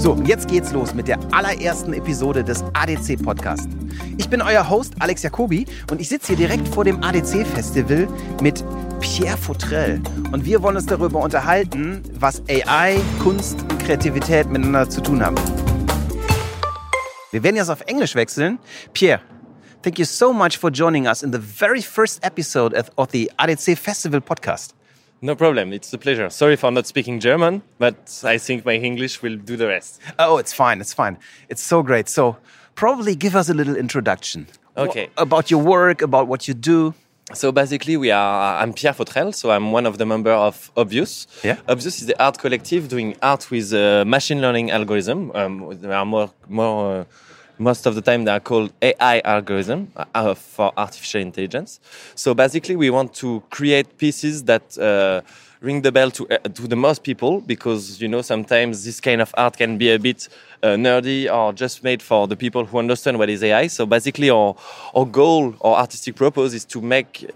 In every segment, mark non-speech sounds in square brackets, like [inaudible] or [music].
So, jetzt geht's los mit der allerersten Episode des ADC Podcast. Ich bin euer Host Alex Jacobi und ich sitze hier direkt vor dem ADC Festival mit Pierre Fautrell und wir wollen uns darüber unterhalten, was AI, Kunst und Kreativität miteinander zu tun haben. Wir werden jetzt auf Englisch wechseln. Pierre, thank you so much for joining us in the very first episode of the ADC Festival podcast. No problem. It's a pleasure. Sorry for not speaking German, but I think my English will do the rest. Oh, it's fine. It's fine. It's so great. So, probably give us a little introduction. Okay. About your work, about what you do. So basically, we are. I'm Pierre Fautrel, so I'm one of the member of Obvious. Yeah. Obvious is the art collective doing art with uh, machine learning algorithm. Um, there are more, more. Uh, most of the time, they are called AI algorithm uh, for artificial intelligence. So basically, we want to create pieces that. Uh, ring the bell to uh, to the most people because you know sometimes this kind of art can be a bit uh, nerdy or just made for the people who understand what is AI. So basically, our our goal or artistic purpose is to make.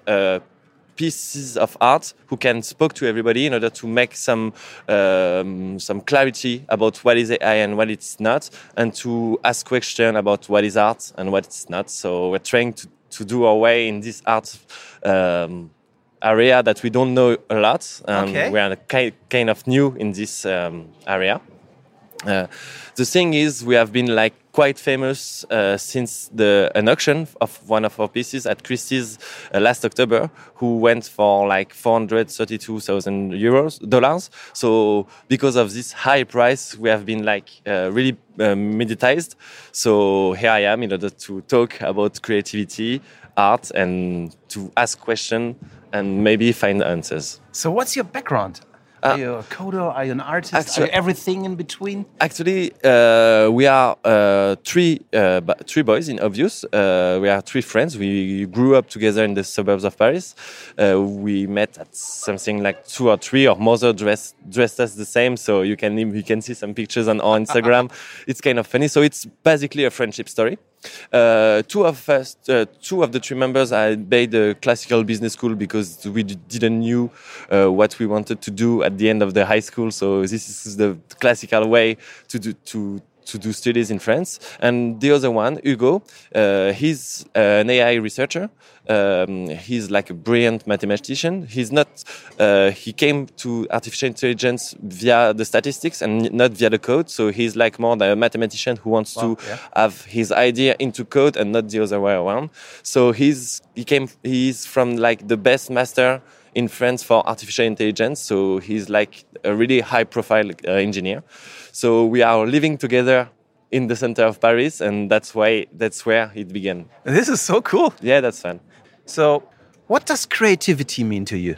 Pieces of art who can speak to everybody in order to make some um, some clarity about what is AI and what it's not, and to ask questions about what is art and what it's not. So we're trying to, to do our way in this art um, area that we don't know a lot. Um, Okay. We are ki- kind of new in this um, area. Uh, the thing is, we have been like quite famous uh, since the an auction of one of our pieces at Christie's uh, last October, who went for like 432,000 euros dollars. So because of this high price, we have been like uh, really uh, mediatized. So here I am in order to talk about creativity, art, and to ask questions and maybe find answers. So, what's your background? Are you a coder? Are you an artist? Actu- are you everything in between? Actually, uh, we are uh, three uh, three boys in Obvious. Uh, we are three friends. We grew up together in the suburbs of Paris. Uh, we met at something like two or three. Our mother dressed dressed us the same, so you can you can see some pictures on our Instagram. [laughs] it's kind of funny. So it's basically a friendship story. Uh, two of us, uh, two of the three members, I made the classical business school because we didn't knew uh, what we wanted to do at the end of the high school. So this is the classical way to do to to do studies in France. And the other one, Hugo, uh, he's an AI researcher. Um, he's like a brilliant mathematician. He's not. Uh, he came to artificial intelligence via the statistics and not via the code. So he's like more the mathematician who wants to yeah. have his idea into code and not the other way around. So he's he came he's from like the best master in France for artificial intelligence. So he's like a really high profile uh, engineer. So we are living together in the center of Paris, and that's why that's where it began. This is so cool. Yeah, that's fun. So, what does creativity mean to you?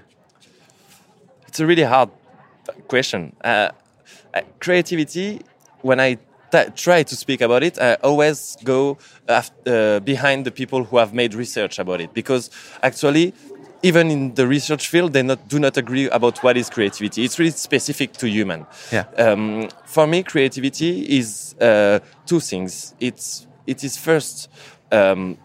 It's a really hard question. Uh, uh, creativity, when I try to speak about it, I always go af- uh, behind the people who have made research about it because actually, even in the research field, they not, do not agree about what is creativity. It's really specific to human. Yeah. Um, for me, creativity is uh, two things. It's it is first um,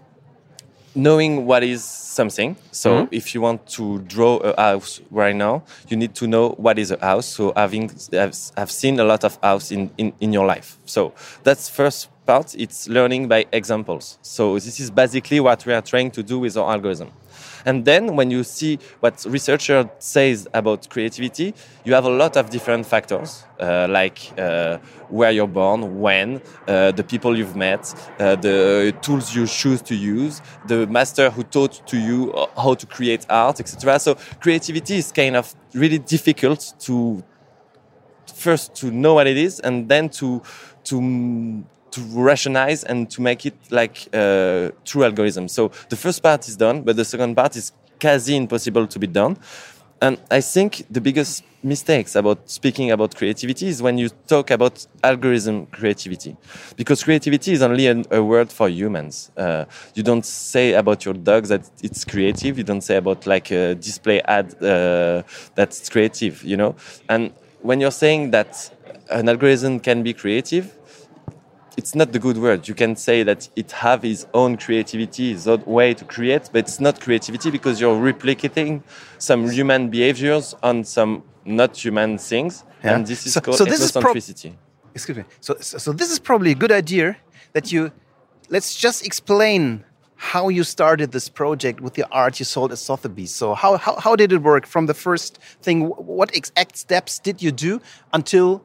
knowing what is something. So if you want to draw a house right now, you need to know what is a house. So having have, have seen a lot of house in, in, in your life. So that's first part. It's learning by examples. So this is basically what we are trying to do with our algorithm. And then when you see what researcher says about creativity, you have a lot of different factors, uh, like uh, where you're born, when, uh, the people you've met, uh, the tools you choose to use, the master who taught to you uh, how to create art, etc. So creativity is kind of really difficult to first to know what it is and then to to to rationalize and to make it like uh, true algorithm. So the first part is done, but the second part is quasi impossible to be done. And I think the biggest mistakes about speaking about creativity is when you talk about algorithm creativity, because creativity is only an, a word for humans. Uh, you don't say about your dog that it's creative. You don't say about like a display ad uh, that's creative. You know, and when you're saying that an algorithm can be creative, it's not the good word. You can say that it have its own creativity, its own way to create, but it's not creativity because you're replicating some human behaviors on some not human things, Yeah. and this is So- called so this is prob- Excuse me. So, so, so this is probably a good idea that you let's just explain how you started this project with the art you sold at Sotheby's. So how, how, how did it work from the first thing? What exact steps did you do until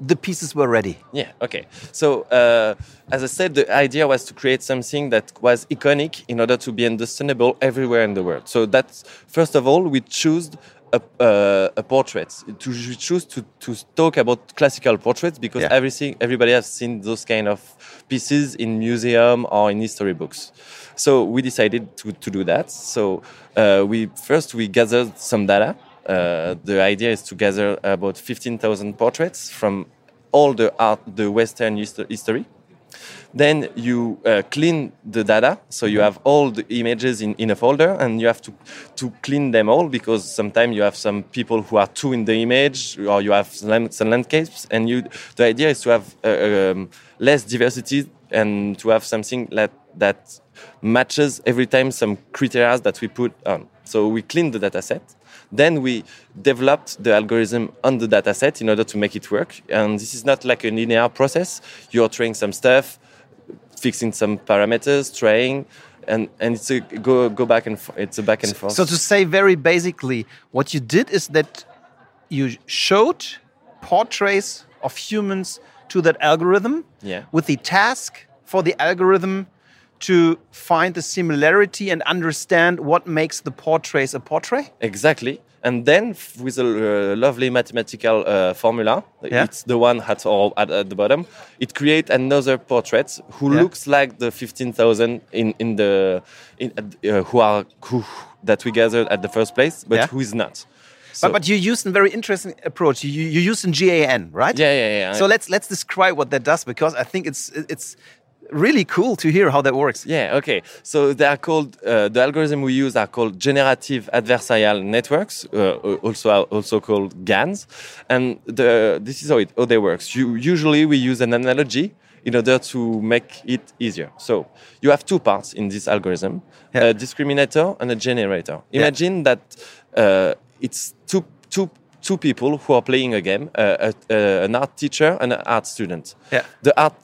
the pieces were ready? Yeah, okay. So, uh, as I said, the idea was to create something that was iconic in order to be understandable everywhere in the world. So, that's first of all, we chose a, uh, a portrait. To, we choose to, to talk about classical portraits because Yeah. everything, everybody has seen those kind of pieces in museum or in history books. So we decided to, to do that. So uh, we first we gathered some data. Uh, the idea is to gather about 15,000 portraits from all the art, the Western history. Then you uh, clean the data, so you have all the images in, in a folder, and you have to to clean them all because sometimes you have some people who are too in the image, or you have some, some landscapes, and you. The idea is to have uh, um, less diversity and to have something that that matches every time some criteria that we put on. So we clean the data set. Then we developed the algorithm on the data set in order to make it work. And this is not like a linear process. You're trying some stuff, fixing some parameters, trying, and, and it's a go, go back and forth. It's a back and forth. So to say very basically, what you did is that you showed portraits of humans to that algorithm Yeah. with the task for the algorithm to find the similarity and understand what makes the portraits a portrait. Exactly. And then with a uh, lovely mathematical uh, formula, Yeah. it's the one at, all, at, at the bottom, it creates another portrait who Yeah. looks like the 15,000 in, in the, in, uh, who are, who, that we gathered at the first place, but Yeah. who is not. So- but, but you used a very interesting approach. You, you used in GAN, right? Yeah, yeah, yeah. So let's let's describe what that does because I think it's it's really cool to hear how that works. Yeah, okay. So they are called uh, the algorithm we use are called generative adversarial networks, uh, also also called GANs, and the this is how it how they works. You usually we use an analogy in order to make it easier. So you have two parts in this algorithm: Yeah. a discriminator and a generator. Imagine that uh, it's two two two people who are playing a game, uh, a, a, an art teacher and an art student. Yeah. The art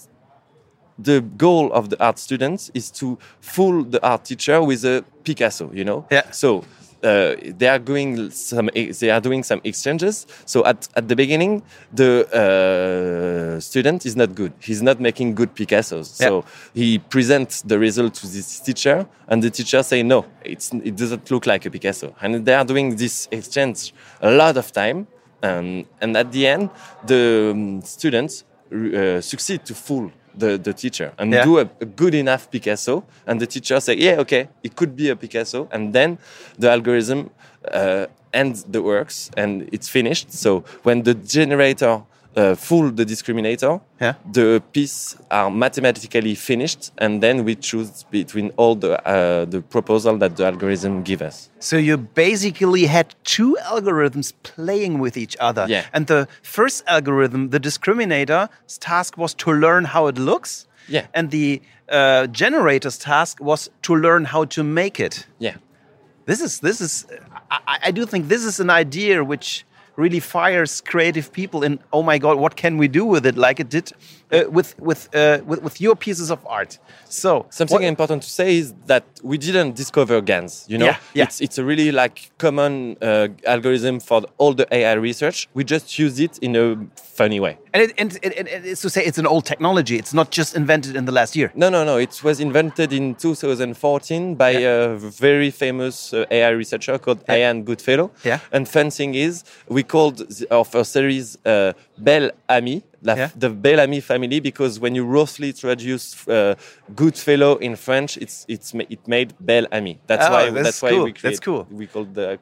the goal of the art students is to fool the art teacher with a Picasso, you know. Yeah. So uh, they are going some they are doing some exchanges. So at, at the beginning, the uh, student is not good. He's not making good Picassos. So he presents the result to this teacher, and the teacher say no, it's it doesn't look like a Picasso. And they are doing this exchange a lot of time. Um, and at the end, the um, students uh, succeed to fool the, the teacher and Yeah. do a, a good enough Picasso, and the teacher say, "Yeah, okay, it could be a Picasso," and then the algorithm uh, ends the works and it's finished. So when the generator uh, fool the discriminator, Yeah. the pieces are mathematically finished, and then we choose between all the uh, the proposal that the algorithm give us. So you basically had two algorithms playing with each other. Yeah. And the first algorithm, the discriminator's task was to learn how it looks. Yeah. And the uh, generator's task was to learn how to make it. Yeah. This is this is I, I do think this is an idea which really fires creative people in oh my god what can we do with it like it did uh, with with, uh, with with your pieces of art so Something what- important to say is that we didn't discover GANs. You know, Yeah, yeah. it's it's a really like common uh, algorithm for all the AI research. We just use it in a funny way. And it, and, it, it- it's to say it's an old technology it's not just invented in the last year No, no, no. It was invented in 2014 by a very famous uh, AI researcher called Ian Goodfellow. Yeah. And fun thing is, we called the, our first series uh, Belle Ami, la, Yeah. the Belamy family, because when you roughly traduce uh, Goodfellow in French, it's it's it made Belle Ami. That's Oh, why that's that's why cool. we That's cool. We called the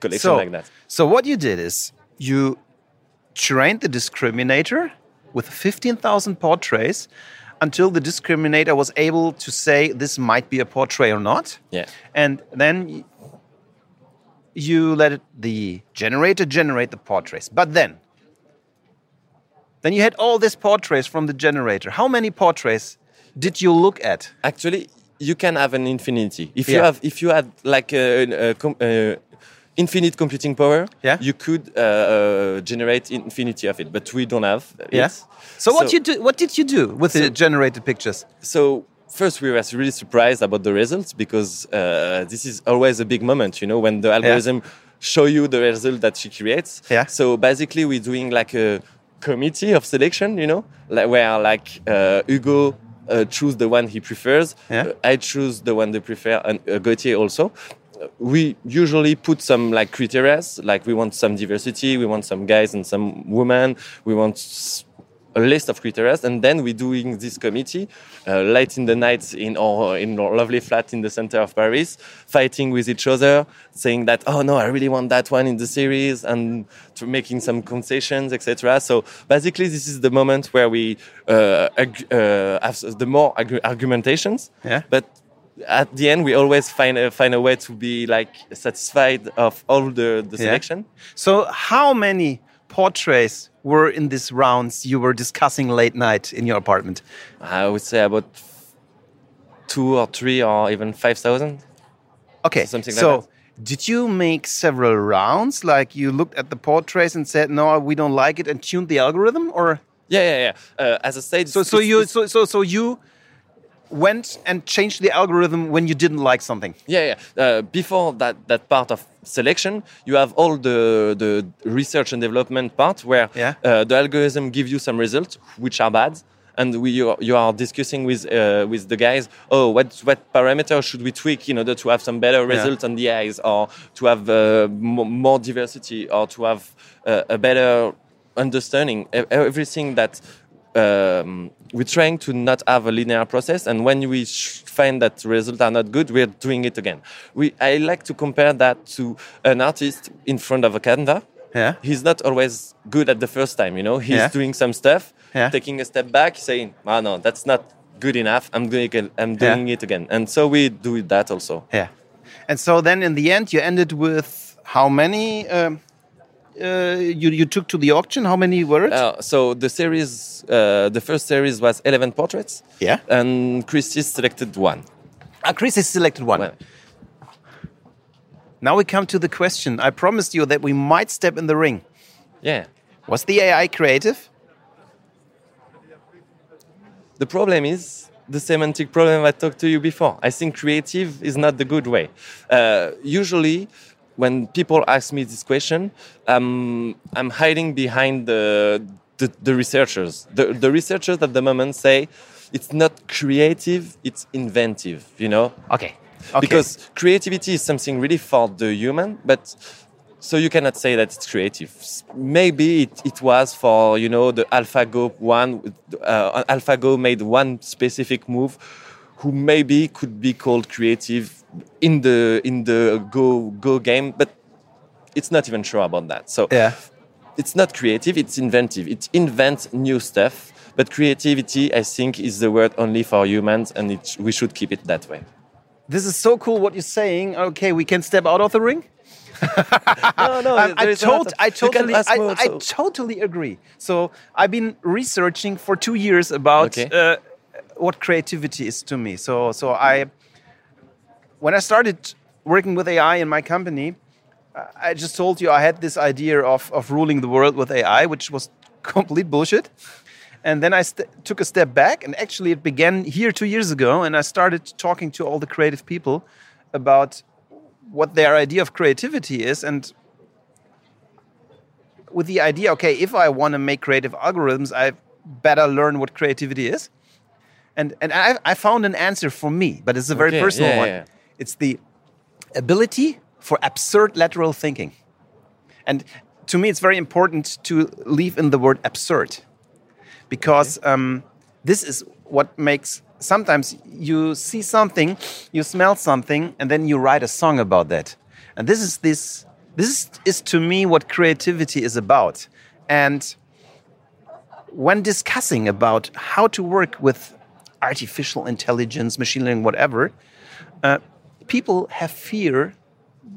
collection so like that. so what you did is you trained the discriminator with 15000 portraits until the discriminator was able to say this might be a portrait or not Yeah. and then you let it, the generator generate the portraits but then then you had all these portraits from the generator how many portraits did you look at Actually, you can have an infinity. If Yeah. you have, if you had like a, a, uh, infinite computing power, Yeah. you could uh, uh, generate infinity of it, but we don't have it. Yeah. So, what you do? What did you do with the generated pictures? so first we were really surprised about the results because uh, this is always a big moment you know when the algorithm show you the result that she creates Yeah. so basically we're doing like a committee of selection you know like where like uh, hugo uh, choose the one he prefers Yeah. uh, i choose the one they prefer and uh, gauthier also we usually put some like criteria like we want some diversity we want some guys and some women we want a list of criteria, and then we're doing this committee uh, late in the night in our in our lovely flat in the center of Paris, fighting with each other, saying that oh no, I really want that one in the series, and to making some concessions, etc. So basically, this is the moment where we uh, ag- uh, have the more argu- argumentations, Yeah. but. At the end, we always find a, find a way to be like satisfied of all the, the Yeah. selection. So, how many portraits were in these rounds you were discussing late night in your apartment? I would say about two or three or even five thousand. Okay, Something like so that. did you make several rounds? Like you looked at the portraits and said, "No, we don't like it," and tuned the algorithm, or Yeah, yeah, yeah. Uh, as I said, so? So you, so so so you went and changed the algorithm when you didn't like something. yeah, yeah. Uh, before that that part of selection, you have all the the research and development part where Yeah. uh, the algorithm give you some results which are bad. And we, you, are, you are discussing with uh, with the guys. Oh, what what parameter should we tweak in order to have some better results on the eyes, or to have uh, mo- more diversity, or to have uh, a better understanding everything that um, we're trying to not have a linear process and when we sh- find that results are not good we're doing it again we i like to compare that to an artist in front of a canvas Yeah. he's not always good at the first time you know he's Yeah. doing some stuff Yeah. taking a step back saying oh no that's not good enough i'm doing it i'm Yeah. doing it again and so we do that also Yeah. And so then in the end, you ended with how many um, uh, you, you took to the auction? How many were it? Uh, so the series, uh, the first series was 11 portraits. Yeah. And Christie selected one. Ah, Chris selected one. Well, Now we come to the question. I promised you that we might step in the ring. yeah. Was the AI creative? The problem is the semantic problem I talked to you before. I think creative is not the good way. Uh, usually, when people ask me this question, um, I'm hiding behind the, the, the researchers. The, the researchers at the moment say it's not creative, it's inventive, you know? Okay. okay. Because creativity is something really for the human, but so you cannot say that it's creative. Maybe it, it was for you know the AlphaGo one. Uh, AlphaGo made one specific move, who maybe could be called creative in the in the Go Go game, but it's not even sure about that. So yeah. it's not creative; it's inventive. It invents new stuff. But creativity, I think, is the word only for humans, and it, we should keep it that way. This is so cool what you're saying. Okay, we can step out of the ring. [laughs] No, no, I, I, there is a lot tot- of- I totally, I, more, I totally agree. So I've been researching for two years about Okay. uh, what creativity is to me. So, so I, when I started working with AI in my company, I- just told you I had this idea of, of ruling the world with AI, which was [laughs] complete bullshit. And then I took a step back, and actually, it began here two years ago. And I started talking to all the creative people about what their idea of creativity is. And with the idea, okay, if I want to make creative algorithms, I better learn what creativity is. And, and I, I found an answer for me, but it's a very Okay, personal yeah, one. yeah. It's the ability for absurd lateral thinking. And to me, it's very important to leave in the word absurd because um, this is what makes sometimes you see something, you smell something, and then you write a song about that. And this is this this is, is to me what creativity is about. And when discussing about how to work with artificial intelligence, machine learning, whatever, uh, people have fear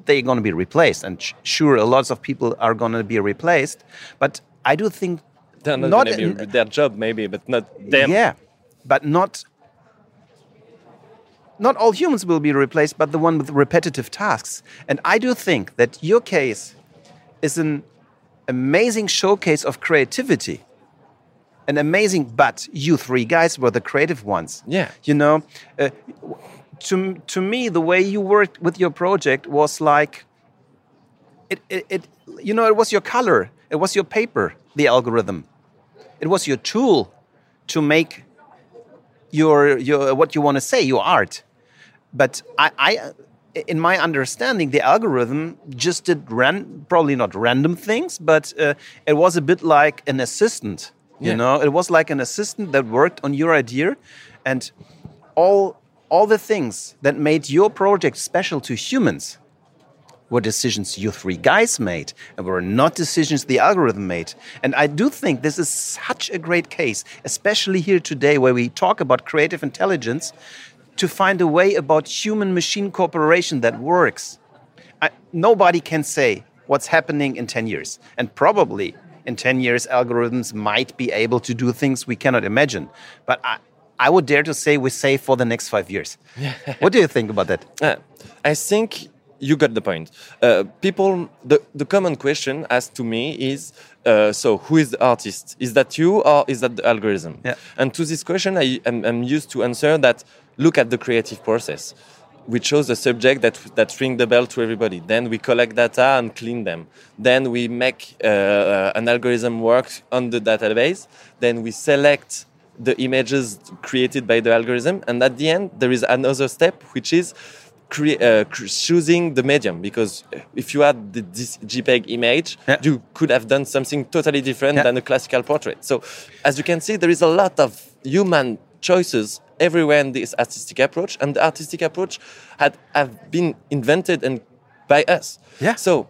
they're going to be replaced. And sure, lots of people are going to be replaced. But I do think They're not, Not gonna be in- their job, maybe, but not them. yeah, but not not all humans will be replaced, but the one with repetitive tasks. And I do think that your case is an amazing showcase of creativity. An amazing, but you three guys were the creative ones. Yeah. You know, uh, to, to me, the way you worked with your project was like, it, it, it, you know, it was your color, it was your paper, the algorithm. It was your tool to make your, your what you want to say, your art. But I, I, in my understanding, the algorithm just did ran, probably not random things, but uh, it was a bit like an assistant. You Yeah. know, it was like an assistant that worked on your idea, and all all the things that made your project special to humans were decisions you three guys made and were not decisions the algorithm made. And I do think this is such a great case, especially here today where we talk about creative intelligence, to find a way about human machine cooperation that works. I, nobody can say what's happening in 10 years. And probably in 10 years, algorithms might be able to do things we cannot imagine. But I, I would dare to say we're safe for the next five years. [laughs] what do you think about that? Uh, I think you got the point. Uh, people, the, the common question asked to me is uh, so who is the artist? Is that you or is that the algorithm? Yeah. And to this question, I am I'm used to answer that look at the creative process. We chose a subject that, that ring the bell to everybody. Then we collect data and clean them. Then we make uh, uh, an algorithm work on the database. Then we select the images created by the algorithm. And at the end, there is another step, which is uh, choosing the medium. Because if you had the, this JPEG image, Yeah. you could have done something totally different Yeah. than a classical portrait. So, as you can see, there is a lot of human choices everywhere in this artistic approach, and the artistic approach had have been invented and by us. Yeah. So,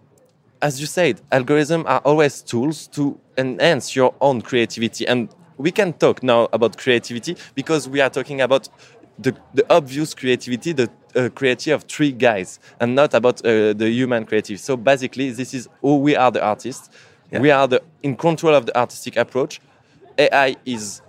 as you said, algorithms are always tools to enhance your own creativity, and we can talk now about creativity because we are talking about the, the obvious creativity, the uh, creativity of three guys, and not about uh, the human creativity. So basically, this is who we are, the artists. Yeah. We are the in control of the artistic approach. AI is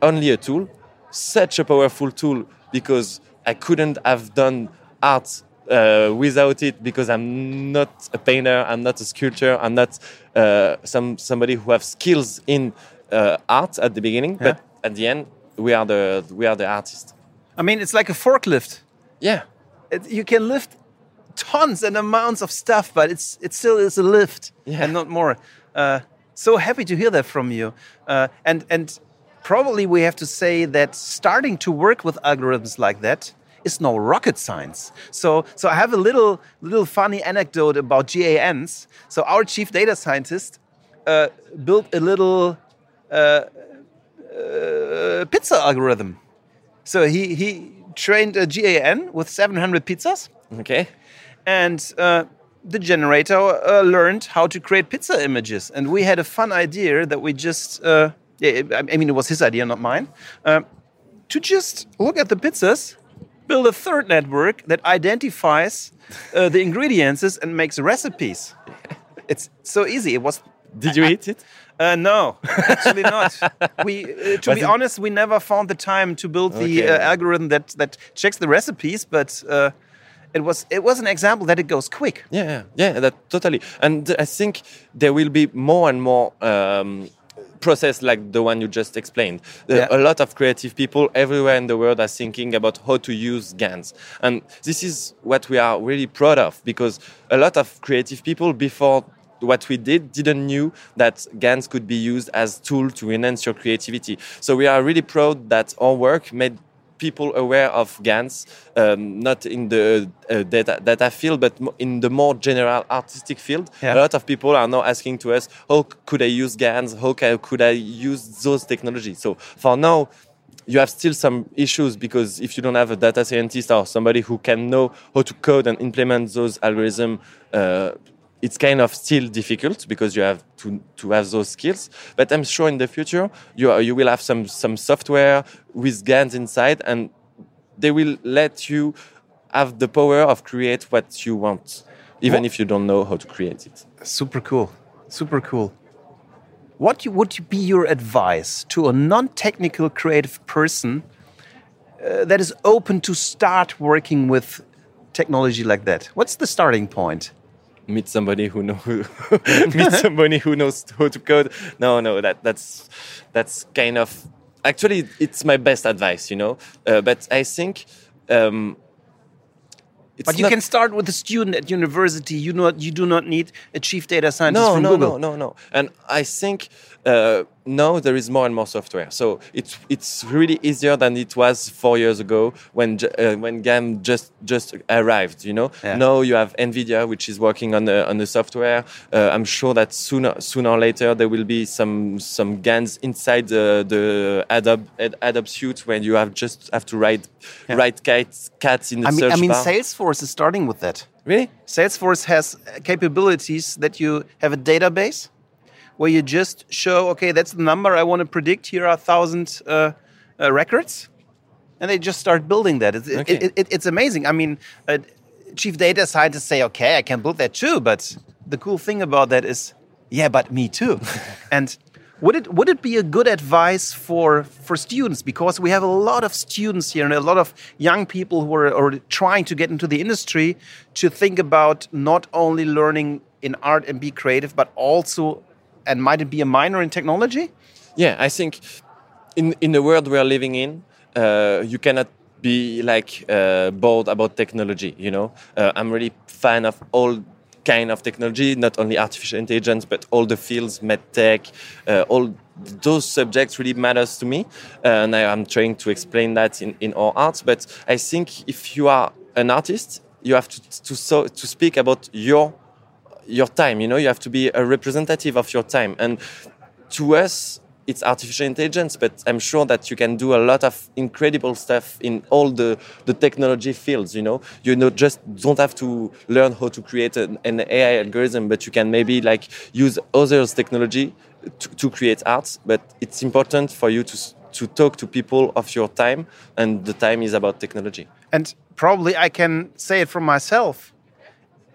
only a tool, such a powerful tool because I couldn't have done art uh, without it because I'm not a painter, I'm not a sculptor, I'm not uh, some somebody who have skills in uh, art at the beginning, but at the end we are the we are the artist. I mean, it's like a forklift. Yeah, It, you can lift tons and amounts of stuff, but it's it still is a lift Yeah. and not more. Uh, so happy to hear that from you. Uh, and and probably we have to say that starting to work with algorithms like that is no rocket science. So so I have a little little funny anecdote about GANs. So our chief data scientist uh, built a little uh, uh, pizza algorithm. So he he trained a GAN with 700 pizzas okay. and uh, the generator uh, learned how to create pizza images. And we had a fun idea that we just, uh, I I mean, it was his idea, not mine, uh, to just look at the pizzas, build a third network that identifies uh, the ingredients and makes recipes. [laughs] It's so easy. It was. Did you eat it? Uh, no, [laughs] actually not. We, uh, to Was be honest, we never found the time to build the Okay. uh, algorithm that that checks the recipes. But uh, it was it was an example that it goes quick. Yeah, yeah, yeah, that totally. And I think there will be more and more um, process like the one you just explained. Yeah. A lot of creative people everywhere in the world are thinking about how to use GANs, and this is what we are really proud of because a lot of creative people before what we did didn't knew that GANs could be used as tool to enhance your creativity. So we are really proud that our work made people aware of GANs, um, not in the uh, data, data field, but in the more general artistic field. Yeah. A lot of people are now asking to us, how could I use GANs? How could I use those technologies? So for now, you have still some issues because if you don't have a data scientist or somebody who can know how to code and implement those algorithms, uh, it's kind of still difficult because you have to, to have those skills. But I'm sure in the future you are, you will have some some software with GANs inside, and they will let you have the power of create what you want, even What- if you don't know how to create it. Super cool. Super cool. What would be your advice to a non technical creative person uh, that is open to start working with technology like that? What's the starting point? Meet somebody who know [laughs] meet somebody who knows how to code. No, no, that that's that's kind of actually it's my best advice, you know. Uh, but I think. Um, but you can start with a student at university. You not you do not need a chief data scientist no, from no, Google. No, no, no. And I think uh, now there is more and more software. So it's it's really easier than it was four years ago when uh, when GAN just just arrived. You know, yeah. now you have Nvidia which is working on the on the software. Uh, I'm sure that sooner sooner or later there will be some some GANs inside the, the Adobe Adobe suite when you have just have to write yeah. write cats cats in the I mean, search I mean, bar. Salesforce is starting with that. Really? Salesforce has capabilities that you have a database where you just show, okay, that's the number I want to predict. Here are a thousand uh, uh, records, and they just start building that. It's, okay. it, it, it's amazing. I mean, uh, chief data scientists say, okay, I can build that too. But the cool thing about that is, yeah, but me too. [laughs] and would it would it be a good advice for for students because we have a lot of students here and a lot of young people who are, are trying to get into the industry to think about not only learning in art and be creative but also and might it be a minor in technology? Yeah, I think in in the world we are living in, uh, you cannot be like uh, bored about technology. You know, uh, I'm really fan of all kind of technology, not only artificial intelligence, but all the fields, medtech, uh, all those subjects really matters to me, and I am trying to explain that in in our arts. But I think if you are an artist, you have to to so, to speak about your your time. You know, you have to be a representative of your time. And to us, it's artificial intelligence, but I'm sure that you can do a lot of incredible stuff in all the, the technology fields. You know, you know, just don't have to learn how to create an, an AI algorithm, but you can maybe like use others' technology to, to create art. But it's important for you to to talk to people of your time, and the time is about technology. And probably I can say it from myself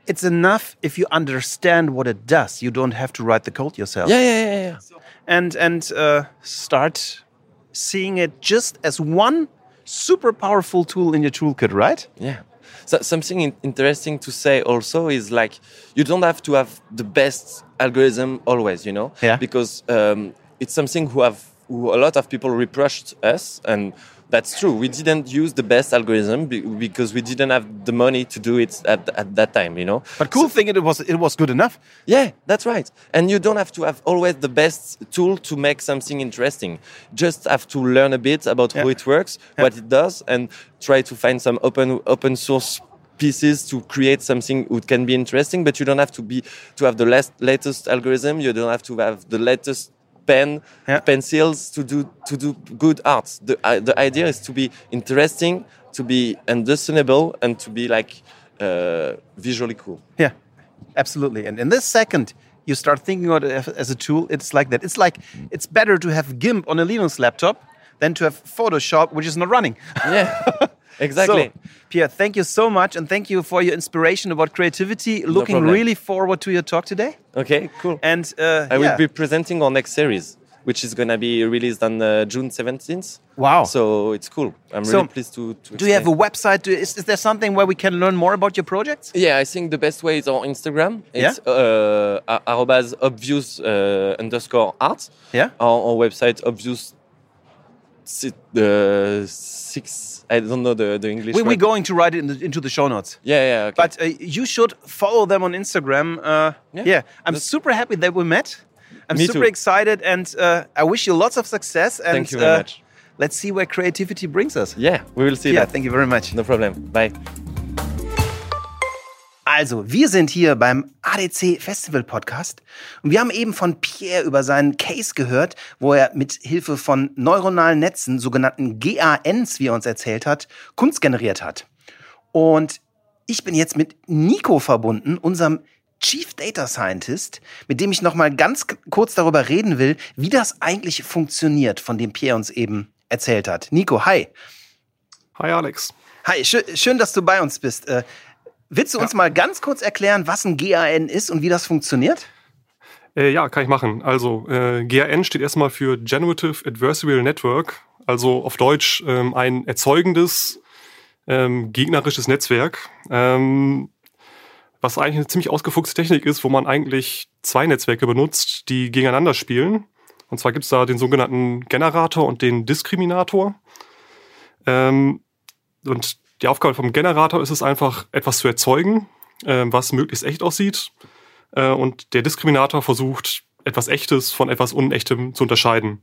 it's enough if you understand what it does. You don't have to write the code yourself. Yeah, yeah, yeah, yeah. And and uh, start seeing it just as one super powerful tool in your toolkit, right? Yeah. So something interesting to say also is like you don't have to have the best algorithm always, you know, yeah. because um, it's something who have who a lot of people reproached us and that's true. We didn't use the best algorithm because we didn't have the money to do it at, at that time, you know. But cool so, thing, it was it was good enough. Yeah, that's right. And you don't have to have always the best tool to make something interesting. Just have to learn a bit about yeah. how it works, yeah. what it does, and try to find some open open source pieces to create something that can be interesting. But you don't have to be to have the last latest algorithm. You don't have to have the latest pen yeah. pencils to do to do good art. The uh, the idea is to be interesting, to be understandable, and to be like uh, visually cool. Yeah, absolutely. And in this second, you start thinking about it as a tool. It's like that. It's like it's better to have GIMP on a Linux laptop than to have Photoshop, which is not running. Yeah. [laughs] Exactly. So, Pierre, thank you so much, and thank you for your inspiration about creativity. Looking really forward to your talk today. Okay, cool. And uh, I yeah. will be presenting our next series, which is going to be released on uh, June seventeenth. Wow! So it's cool. I'm so really pleased to. to do you have a website? Is, is, there something where we can learn more about your projects? Yeah, I think the best way is on Instagram. It's yeah? uh, obvious uh, underscore art. Yeah. Our, our website obvious uh, six I don't know the, the English. We, are going to write it in the, into the show notes. Yeah, yeah. Okay. But uh, you should follow them on Instagram. Uh, yeah, yeah, I'm super happy that we met. I'm super too. excited, and uh, I wish you lots of success. And, thank you very uh, much. Let's see where creativity brings us. Yeah, we will see yeah, that. Thank you very much. No problem. Bye. Also, wir sind hier beim ADC Festival Podcast und wir haben eben von Pierre über seinen Case gehört, wo er mit Hilfe von neuronalen Netzen, sogenannten GANs, wie er uns erzählt hat, Kunst generiert hat. Und ich bin jetzt mit Nico verbunden, unserem Chief Data Scientist, mit dem ich noch mal ganz kurz darüber reden will, wie das eigentlich funktioniert, von dem Pierre uns eben erzählt hat. Nico, hi. Hi Alex. Hi, schön, schön dass du bei uns bist. Willst du uns mal ganz kurz erklären, was ein GAN ist und wie das funktioniert? Äh, ja, kann ich machen. Also äh, GAN steht erstmal für Generative Adversarial Network. also auf Deutsch ähm, ein erzeugendes ähm, gegnerisches Netzwerk, ähm, was eigentlich eine ziemlich ausgefuchste Technik ist, wo man eigentlich zwei Netzwerke benutzt, die gegeneinander spielen. Und zwar gibt es da den sogenannten Generator und den Diskriminator. Ähm, und die Aufgabe vom Generator ist es einfach, etwas zu erzeugen, äh, was möglichst echt aussieht. Äh, und der Diskriminator versucht, etwas Echtes von etwas Unechtem zu unterscheiden.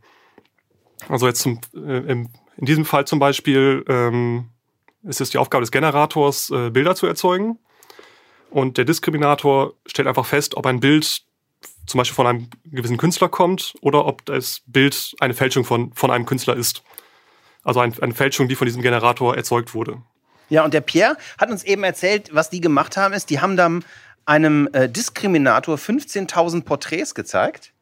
Also jetzt zum, äh, im, in diesem Fall zum Beispiel ähm, ist es die Aufgabe des Generators, äh, Bilder zu erzeugen. Und der Diskriminator stellt einfach fest, ob ein Bild zum Beispiel von einem gewissen Künstler kommt oder ob das Bild eine Fälschung von, von einem Künstler ist. Also ein, eine Fälschung, die von diesem Generator erzeugt wurde. Ja, und der Pierre hat uns eben erzählt, was die gemacht haben, ist, die haben dann einem äh, Diskriminator 15.000 Porträts gezeigt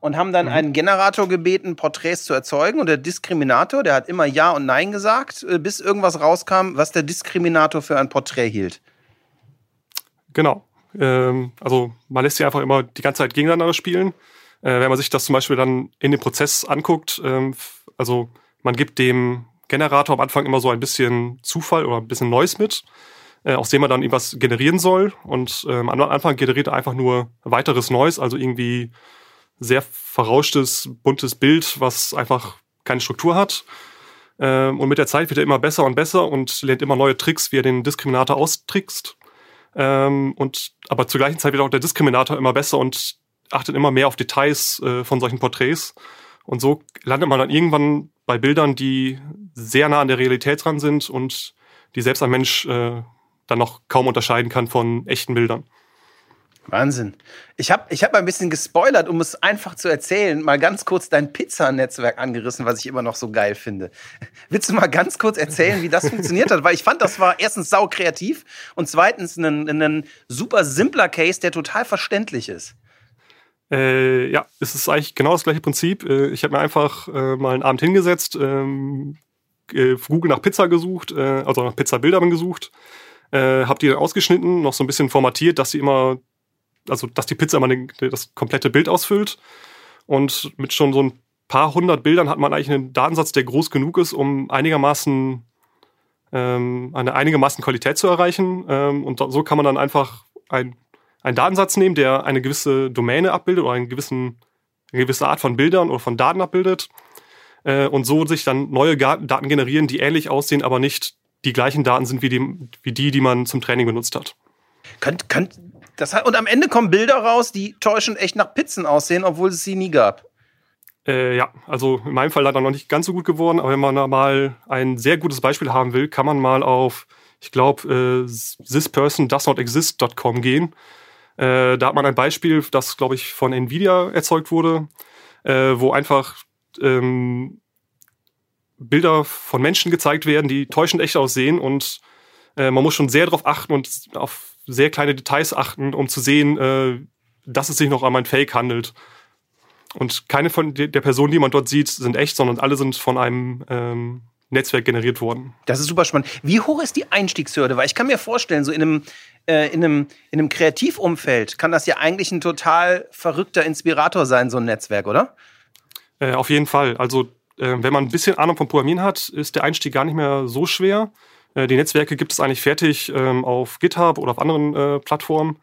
und haben dann mhm. einen Generator gebeten, Porträts zu erzeugen. Und der Diskriminator, der hat immer Ja und Nein gesagt, äh, bis irgendwas rauskam, was der Diskriminator für ein Porträt hielt. Genau. Ähm, also man lässt sie einfach immer die ganze Zeit gegeneinander spielen. Äh, wenn man sich das zum Beispiel dann in dem Prozess anguckt, ähm, also man gibt dem Generator am Anfang immer so ein bisschen Zufall oder ein bisschen Neues mit, äh, aus dem man dann irgendwas generieren soll. Und ähm, am Anfang generiert er einfach nur weiteres Neues, also irgendwie sehr verrauschtes, buntes Bild, was einfach keine Struktur hat. Ähm, und mit der Zeit wird er immer besser und besser und lernt immer neue Tricks, wie er den Diskriminator austrickst. Ähm, und aber zur gleichen Zeit wird auch der Diskriminator immer besser und achtet immer mehr auf Details äh, von solchen Porträts. Und so landet man dann irgendwann bei Bildern, die sehr nah an der Realität dran sind und die selbst ein Mensch äh, dann noch kaum unterscheiden kann von echten Bildern. Wahnsinn. Ich habe ich hab ein bisschen gespoilert, um es einfach zu erzählen, mal ganz kurz dein Pizzanetzwerk angerissen, was ich immer noch so geil finde. Willst du mal ganz kurz erzählen, wie das funktioniert hat? Weil ich fand, das war erstens sau kreativ und zweitens ein, ein super simpler Case, der total verständlich ist. Äh, ja, es ist eigentlich genau das gleiche Prinzip. Äh, ich habe mir einfach äh, mal einen Abend hingesetzt, ähm, äh, Google nach Pizza gesucht, äh, also nach Pizzabildern gesucht, äh, habe die dann ausgeschnitten, noch so ein bisschen formatiert, dass sie immer, also dass die Pizza immer den, das komplette Bild ausfüllt. Und mit schon so ein paar hundert Bildern hat man eigentlich einen Datensatz, der groß genug ist, um einigermaßen ähm, eine einigermaßen Qualität zu erreichen. Ähm, und so kann man dann einfach ein einen Datensatz nehmen, der eine gewisse Domäne abbildet oder einen gewissen, eine gewisse Art von Bildern oder von Daten abbildet äh, und so sich dann neue Daten generieren, die ähnlich aussehen, aber nicht die gleichen Daten sind wie die, wie die, die man zum Training benutzt hat. Könnt, könnt, das, und am Ende kommen Bilder raus, die täuschend echt nach Pizzen aussehen, obwohl es sie nie gab. Äh, ja, also in meinem Fall leider noch nicht ganz so gut geworden, aber wenn man da mal ein sehr gutes Beispiel haben will, kann man mal auf, ich glaube, äh, thispersondoesnotexist.com gehen äh, da hat man ein Beispiel, das, glaube ich, von Nvidia erzeugt wurde, äh, wo einfach ähm, Bilder von Menschen gezeigt werden, die täuschend echt aussehen und äh, man muss schon sehr darauf achten und auf sehr kleine Details achten, um zu sehen, äh, dass es sich noch um ein Fake handelt. Und keine von der Personen, die man dort sieht, sind echt, sondern alle sind von einem ähm, Netzwerk generiert worden. Das ist super spannend. Wie hoch ist die Einstiegshürde? Weil ich kann mir vorstellen, so in einem äh, in, einem, in einem Kreativumfeld kann das ja eigentlich ein total verrückter Inspirator sein, so ein Netzwerk, oder? Äh, auf jeden Fall. Also, äh, wenn man ein bisschen Ahnung vom Programmieren hat, ist der Einstieg gar nicht mehr so schwer. Äh, die Netzwerke gibt es eigentlich fertig ähm, auf GitHub oder auf anderen äh, Plattformen.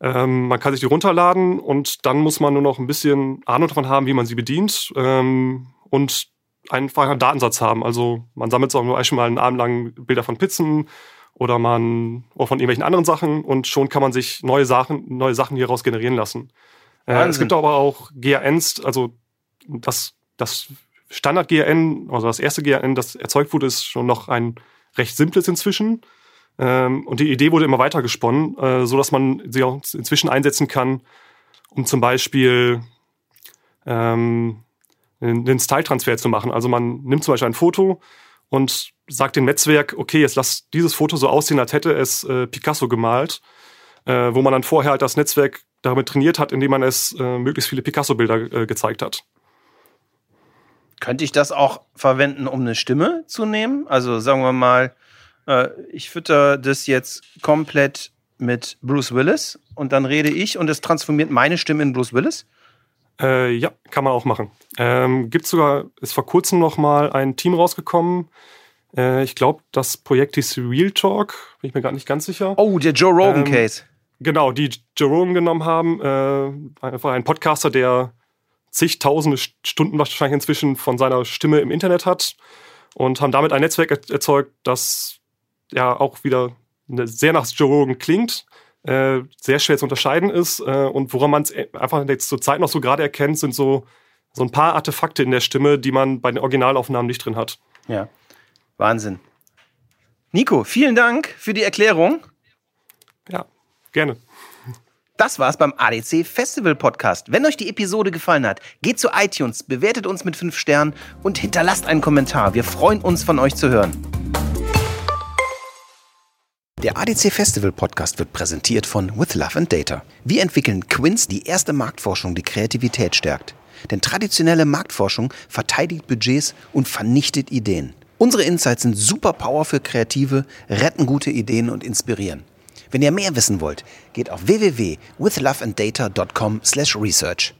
Ähm, man kann sich die runterladen und dann muss man nur noch ein bisschen Ahnung davon haben, wie man sie bedient ähm, und einfach einen Datensatz haben. Also man sammelt auch nur einmal einen Abend lang Bilder von Pizzen oder man oder von irgendwelchen anderen Sachen und schon kann man sich neue Sachen, neue Sachen hieraus generieren lassen. Äh, es gibt aber auch GRNs, also das, das Standard-GRN, also das erste GRN, das erzeugt wurde, ist schon noch ein recht simples inzwischen. Ähm, und die Idee wurde immer weiter gesponnen, äh, so dass man sie auch inzwischen einsetzen kann, um zum Beispiel ähm, einen Style-Transfer zu machen. Also man nimmt zum Beispiel ein Foto und sagt dem Netzwerk, okay, jetzt lass dieses Foto so aussehen, als hätte es äh, Picasso gemalt, äh, wo man dann vorher halt das Netzwerk damit trainiert hat, indem man es äh, möglichst viele Picasso-Bilder äh, gezeigt hat. Könnte ich das auch verwenden, um eine Stimme zu nehmen? Also sagen wir mal, äh, ich fütter das jetzt komplett mit Bruce Willis und dann rede ich und es transformiert meine Stimme in Bruce Willis? Äh, ja, kann man auch machen. Ähm, gibt sogar, ist vor kurzem noch mal ein Team rausgekommen. Äh, ich glaube, das Projekt hieß Real Talk. Bin ich mir gar nicht ganz sicher. Oh, der Joe Rogan Ähm, Case. Genau, die Joe Rogan genommen haben. Äh, einfach ein Podcaster, der zigtausende Stunden wahrscheinlich inzwischen von seiner Stimme im Internet hat und haben damit ein Netzwerk er erzeugt, das ja auch wieder ne- sehr nach Joe Rogan klingt, äh, sehr schwer zu unterscheiden ist äh, und woran man es einfach jetzt zur Zeit noch so gerade erkennt, sind so, so ein paar Artefakte in der Stimme, die man bei den Originalaufnahmen nicht drin hat. Ja. Wahnsinn. Nico, vielen Dank für die Erklärung. Ja, gerne. Das war's beim ADC Festival Podcast. Wenn euch die Episode gefallen hat, geht zu iTunes, bewertet uns mit 5 Sternen und hinterlasst einen Kommentar. Wir freuen uns, von euch zu hören. Der ADC Festival Podcast wird präsentiert von With Love and Data. Wir entwickeln Quince, die erste Marktforschung, die Kreativität stärkt. Denn traditionelle Marktforschung verteidigt Budgets und vernichtet Ideen. Unsere Insights sind super Power für Kreative, retten gute Ideen und inspirieren. Wenn ihr mehr wissen wollt, geht auf www.withloveanddata.com/research.